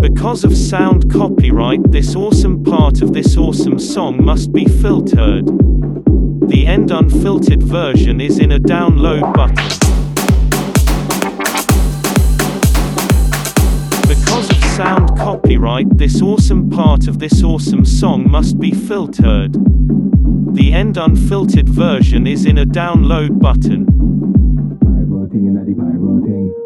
Because of sound copyright, this awesome part of this awesome song must be filtered. The end unfiltered version is in a download button. Because of sound copyright, this awesome part of this awesome song must be filtered. The end unfiltered version is in a download button. Pyro, thing in